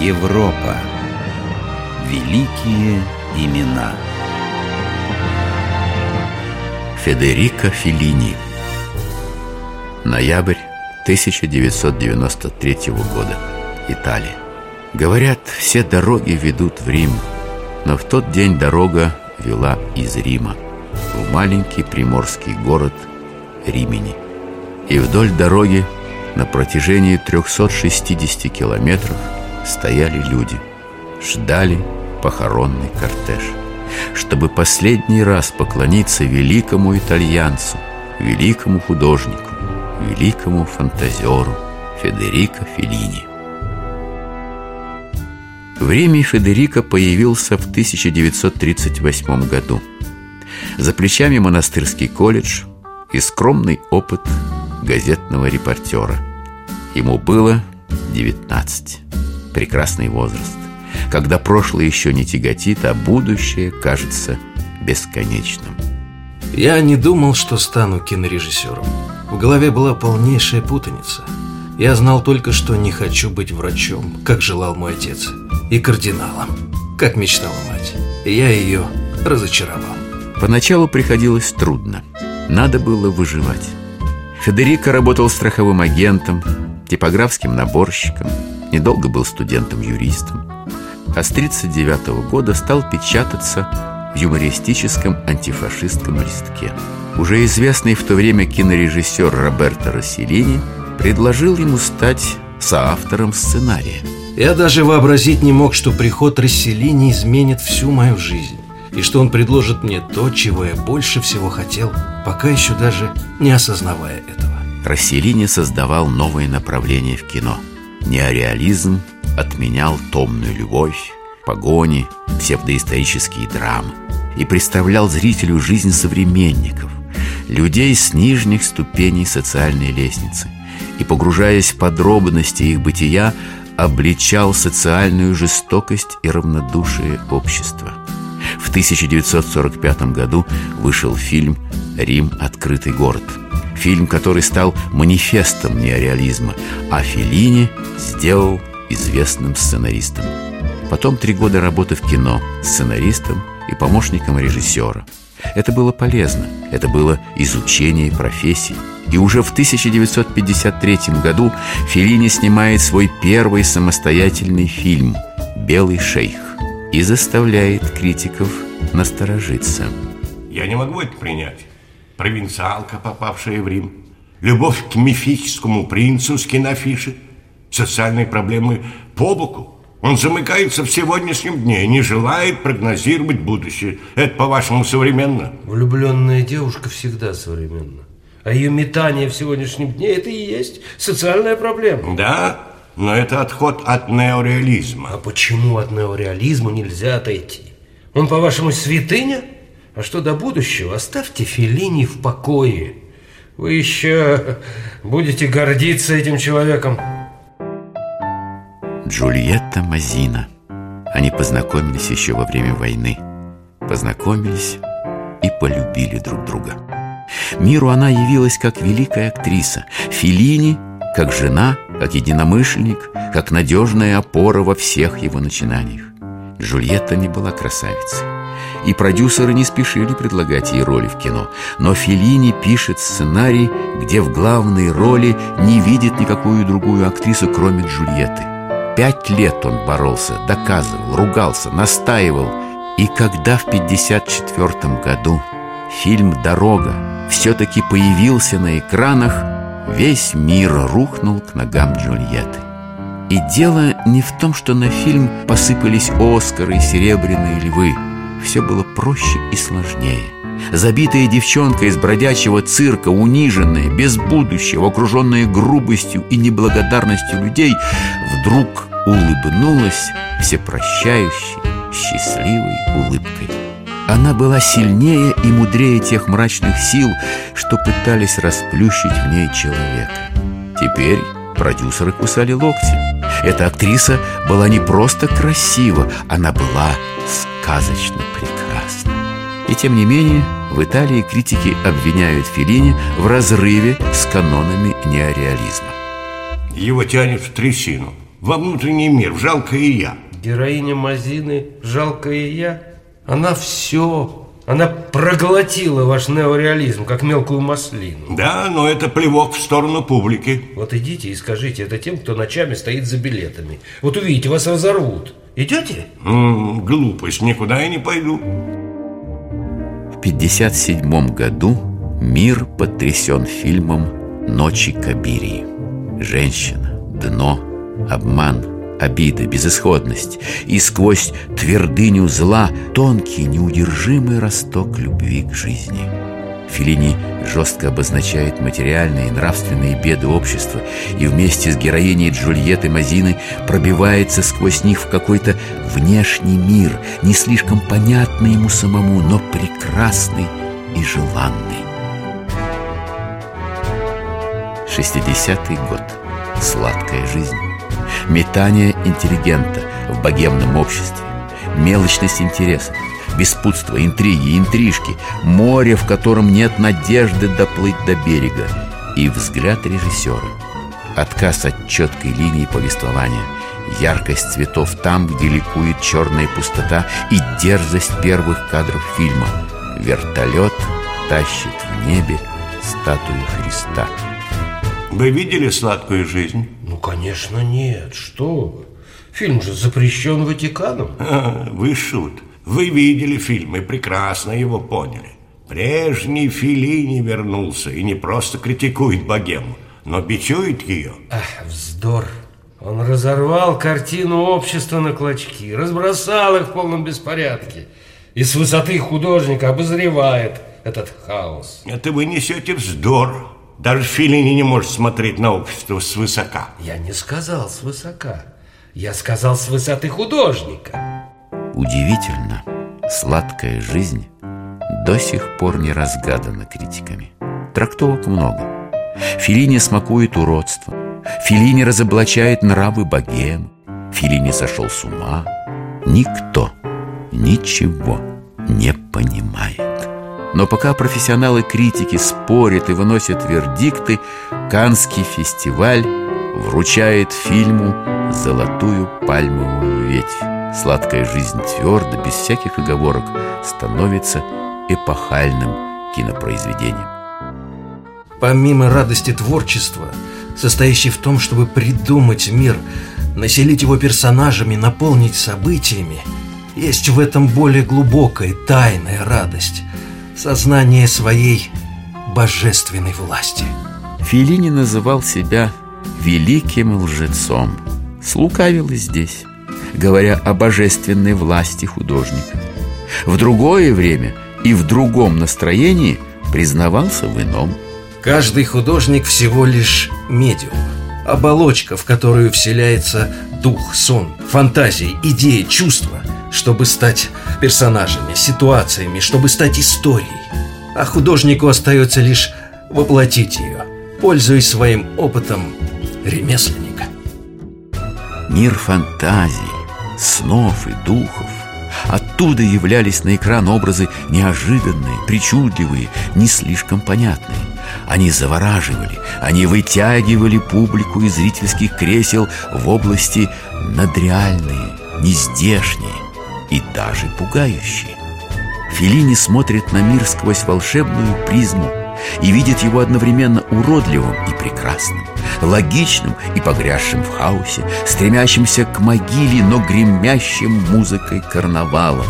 Европа. Великие имена. Федерико Феллини Ноябрь 1993 года. Италия. Говорят, все дороги ведут в Рим, но в тот день дорога вела из Рима в маленький приморский город Римени. И вдоль дороги на протяжении 360 километров стояли люди, ждали похоронный кортеж, чтобы последний раз поклониться великому итальянцу, великому художнику, великому фантазеру Федерико Феллини. В Риме Федерико появился в 1938 году. За плечами монастырский колледж и скромный опыт газетного репортера. Ему было 19. Прекрасный возраст, когда прошлое еще не тяготит, а будущее кажется бесконечным. Я не думал, что стану кинорежиссером. В голове была полнейшая путаница. Я знал только, что не хочу быть врачом, как желал мой отец – и кардиналом, как мечтала мать. Я ее разочаровал. Поначалу приходилось трудно. Надо было выживать. Федерико работал страховым агентом, типографским наборщиком, недолго был студентом-юристом. А с 1939 года стал печататься в юмористическом антифашистском листке. Уже известный в то время кинорежиссер Роберто Расселини предложил ему стать соавтором сценария – я даже вообразить не мог, что приход Расселини изменит всю мою жизнь и что он предложит мне то, чего я больше всего хотел, пока еще даже не осознавая этого. Расселини создавал новое направление в кино. Неореализм отменял томную любовь, погони, псевдоисторические драмы и представлял зрителю жизнь современников, людей с нижних ступеней социальной лестницы. И, погружаясь в подробности их бытия, обличал социальную жестокость и равнодушие общества. В 1945 году вышел фильм «Рим. Открытый город». Фильм, который стал манифестом неореализма, а Феллини сделал известным сценаристом. Потом три года работы в кино сценаристом и помощником режиссера. Это было полезно, это было изучение профессии – и уже в 1953 году Феллини снимает свой первый самостоятельный фильм «Белый шейх» и заставляет критиков насторожиться. Я не могу это принять. Провинциалка, попавшая в Рим, любовь к мифическому принцу с кинофиши, социальные проблемы по боку. Он замыкается в сегодняшнем дне и не желает прогнозировать будущее. Это, по-вашему, современно? Влюбленная девушка всегда современна. А ее метание в сегодняшнем дне – это и есть социальная проблема. Да, но это отход от неореализма. А почему от неореализма нельзя отойти? Он, по-вашему, святыня? А что до будущего, оставьте Феллини в покое. Вы еще будете гордиться этим человеком. Джульетта Мазина. Они познакомились еще во время войны. Познакомились и полюбили друг друга. Миру она явилась как великая актриса, Филини как жена, как единомышленник, как надежная опора во всех его начинаниях. Джульетта не была красавицей. И продюсеры не спешили предлагать ей роли в кино. Но Филини пишет сценарий, где в главной роли не видит никакую другую актрису, кроме Джульетты. Пять лет он боролся, доказывал, ругался, настаивал. И когда в 1954 году фильм «Дорога» все-таки появился на экранах, весь мир рухнул к ногам Джульетты. И дело не в том, что на фильм посыпались Оскары и Серебряные львы. Все было проще и сложнее. Забитая девчонка из бродячего цирка, униженная, без будущего, окруженная грубостью и неблагодарностью людей, вдруг улыбнулась всепрощающей, счастливой улыбкой. Она была сильнее и мудрее тех мрачных сил, что пытались расплющить в ней человека. Теперь продюсеры кусали локти. Эта актриса была не просто красива, она была сказочно прекрасна. И тем не менее, в Италии критики обвиняют Феллини в разрыве с канонами неореализма. Его тянет в трясину. во внутренний мир, в жалкое я. Героиня Мазины, жалкое я, она все она проглотила ваш неореализм, как мелкую маслину. Да, но это плевок в сторону публики. Вот идите и скажите это тем, кто ночами стоит за билетами. Вот увидите, вас разорвут. Идете? М -м, глупость, никуда я не пойду. В 57 году мир потрясен фильмом «Ночи Кабирии». Женщина, дно, обман – обида, безысходность, и сквозь твердыню зла тонкий, неудержимый росток любви к жизни. Филини жестко обозначает материальные и нравственные беды общества и вместе с героиней Джульетты Мазины пробивается сквозь них в какой-то внешний мир, не слишком понятный ему самому, но прекрасный и желанный. 60-й год. Сладкая жизнь метание интеллигента в богемном обществе, мелочность интересов, беспутство, интриги, интрижки, море, в котором нет надежды доплыть до берега, и взгляд режиссера, отказ от четкой линии повествования, яркость цветов там, где ликует черная пустота и дерзость первых кадров фильма. Вертолет тащит в небе статую Христа. Вы видели «Сладкую жизнь»? Ну, конечно, нет. Что вы? Фильм же запрещен Ватиканом. А, вы шут. Вы видели фильм и прекрасно его поняли. Прежний Филини вернулся и не просто критикует богему, но бичует ее. Ах, вздор. Он разорвал картину общества на клочки, разбросал их в полном беспорядке и с высоты художника обозревает этот хаос. Это вы несете вздор. Даже Филини не может смотреть на общество свысока. Я не сказал свысока. Я сказал с высоты художника. Удивительно, сладкая жизнь до сих пор не разгадана критиками. Трактовок много. Филини смакует уродство. Филини разоблачает нравы богем. Филини сошел с ума. Никто ничего не понимает. Но пока профессионалы-критики спорят и выносят вердикты, Канский фестиваль вручает фильму «Золотую пальмовую ветвь». Сладкая жизнь твердо, без всяких оговорок, становится эпохальным кинопроизведением. Помимо радости творчества, состоящей в том, чтобы придумать мир, населить его персонажами, наполнить событиями, есть в этом более глубокая, тайная радость – сознание своей божественной власти. Филини называл себя великим лжецом. Слукавил и здесь, говоря о божественной власти художника. В другое время и в другом настроении признавался в ином. Каждый художник всего лишь медиум, оболочка, в которую вселяется дух, сон, фантазии, идеи, чувства – чтобы стать персонажами, ситуациями, чтобы стать историей. А художнику остается лишь воплотить ее, пользуясь своим опытом ремесленника. Мир фантазий, снов и духов. Оттуда являлись на экран образы неожиданные, причудливые, не слишком понятные. Они завораживали, они вытягивали публику из зрительских кресел в области надреальные, нездешние, и даже пугающие. Филини смотрит на мир сквозь волшебную призму и видит его одновременно уродливым и прекрасным, логичным и погрязшим в хаосе, стремящимся к могиле, но гремящим музыкой карнавалов.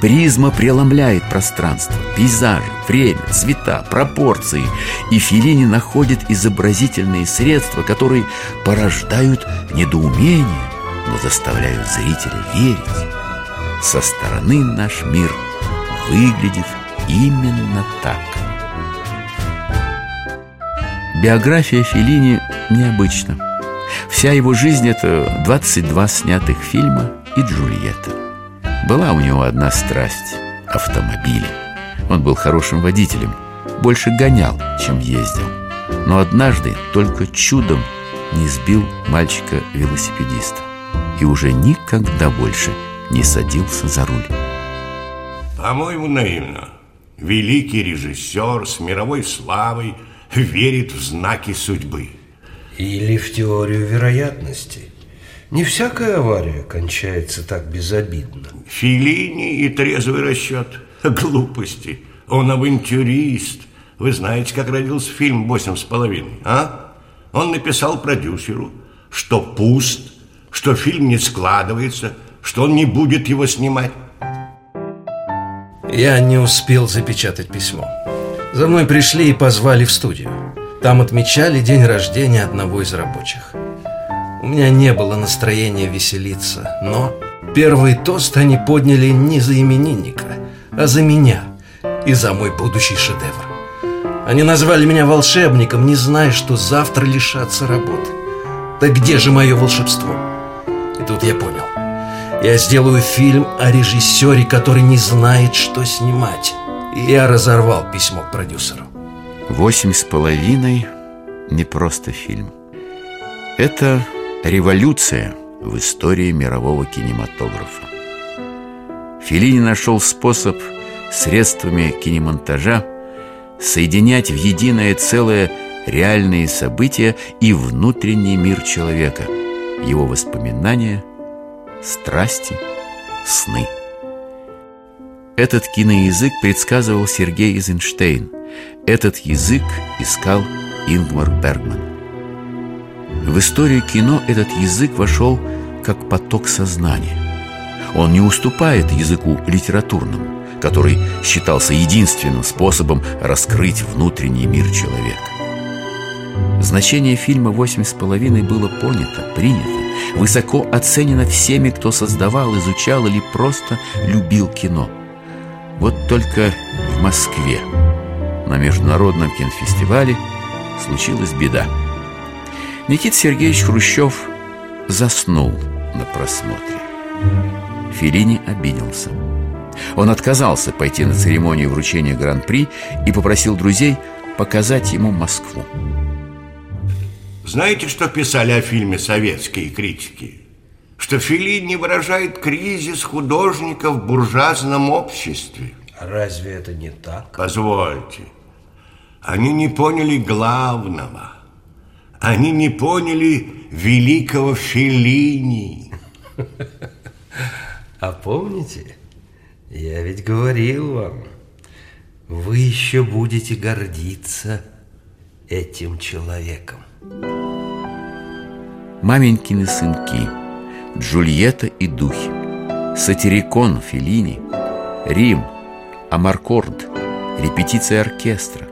Призма преломляет пространство, пейзажи, время, цвета, пропорции, и Филини находит изобразительные средства, которые порождают недоумение, но заставляют зрителя верить. Со стороны наш мир выглядит именно так. Биография Феллини необычна. Вся его жизнь – это 22 снятых фильма и Джульетта. Была у него одна страсть – автомобили. Он был хорошим водителем, больше гонял, чем ездил. Но однажды только чудом не сбил мальчика-велосипедиста. И уже никогда больше не садился за руль. По-моему, наивно. Великий режиссер с мировой славой верит в знаки судьбы. Или в теорию вероятности. Не всякая авария кончается так безобидно. Филини и трезвый расчет. Глупости. Он авантюрист. Вы знаете, как родился фильм «Восемь с половиной», а? Он написал продюсеру, что пуст, что фильм не складывается, что он не будет его снимать. Я не успел запечатать письмо. За мной пришли и позвали в студию. Там отмечали день рождения одного из рабочих. У меня не было настроения веселиться, но первый тост они подняли не за именинника, а за меня и за мой будущий шедевр. Они назвали меня волшебником, не зная, что завтра лишатся работы. Так где же мое волшебство? И тут я понял. Я сделаю фильм о режиссере, который не знает, что снимать. И я разорвал письмо к продюсеру. «Восемь с половиной» — не просто фильм. Это революция в истории мирового кинематографа. Феллини нашел способ средствами кинемонтажа соединять в единое целое реальные события и внутренний мир человека, его воспоминания, страсти, сны. Этот киноязык предсказывал Сергей Эйзенштейн. Этот язык искал Ингмар Бергман. В историю кино этот язык вошел как поток сознания. Он не уступает языку литературному, который считался единственным способом раскрыть внутренний мир человека. Значение фильма «Восемь с половиной» было понято, принято, высоко оценено всеми, кто создавал, изучал или просто любил кино. Вот только в Москве на Международном кинофестивале случилась беда. Никита Сергеевич Хрущев заснул на просмотре. Филини обиделся. Он отказался пойти на церемонию вручения Гран-при и попросил друзей показать ему Москву. Знаете, что писали о фильме советские критики? Что Филини выражает кризис художника в буржуазном обществе. А разве это не так? Позвольте. Они не поняли главного. Они не поняли великого Филини. А помните, я ведь говорил вам, вы еще будете гордиться этим человеком. Маменькины сынки, Джульетта и духи, Сатирикон Феллини, Рим, Амаркорд, репетиция оркестра.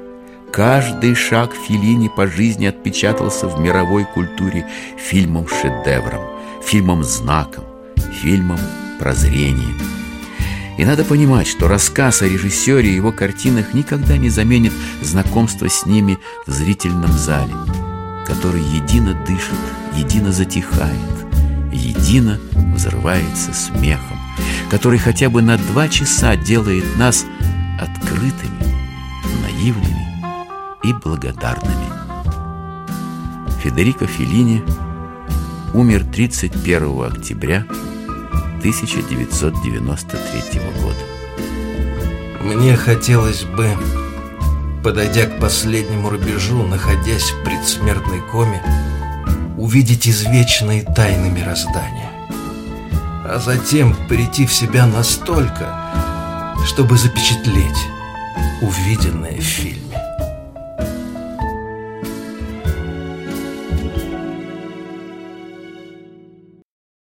Каждый шаг Феллини по жизни отпечатался в мировой культуре фильмом-шедевром, фильмом-знаком, фильмом-прозрением. И надо понимать, что рассказ о режиссере и его картинах никогда не заменит знакомство с ними в зрительном зале, который едино дышит, едино затихает, едино взрывается смехом, который хотя бы на два часа делает нас открытыми, наивными и благодарными. Федерико Феллини умер 31 октября 1993 года. Мне хотелось бы, подойдя к последнему рубежу, находясь в предсмертной коме, увидеть извечные тайны мироздания, а затем прийти в себя настолько, чтобы запечатлеть увиденное в фильме.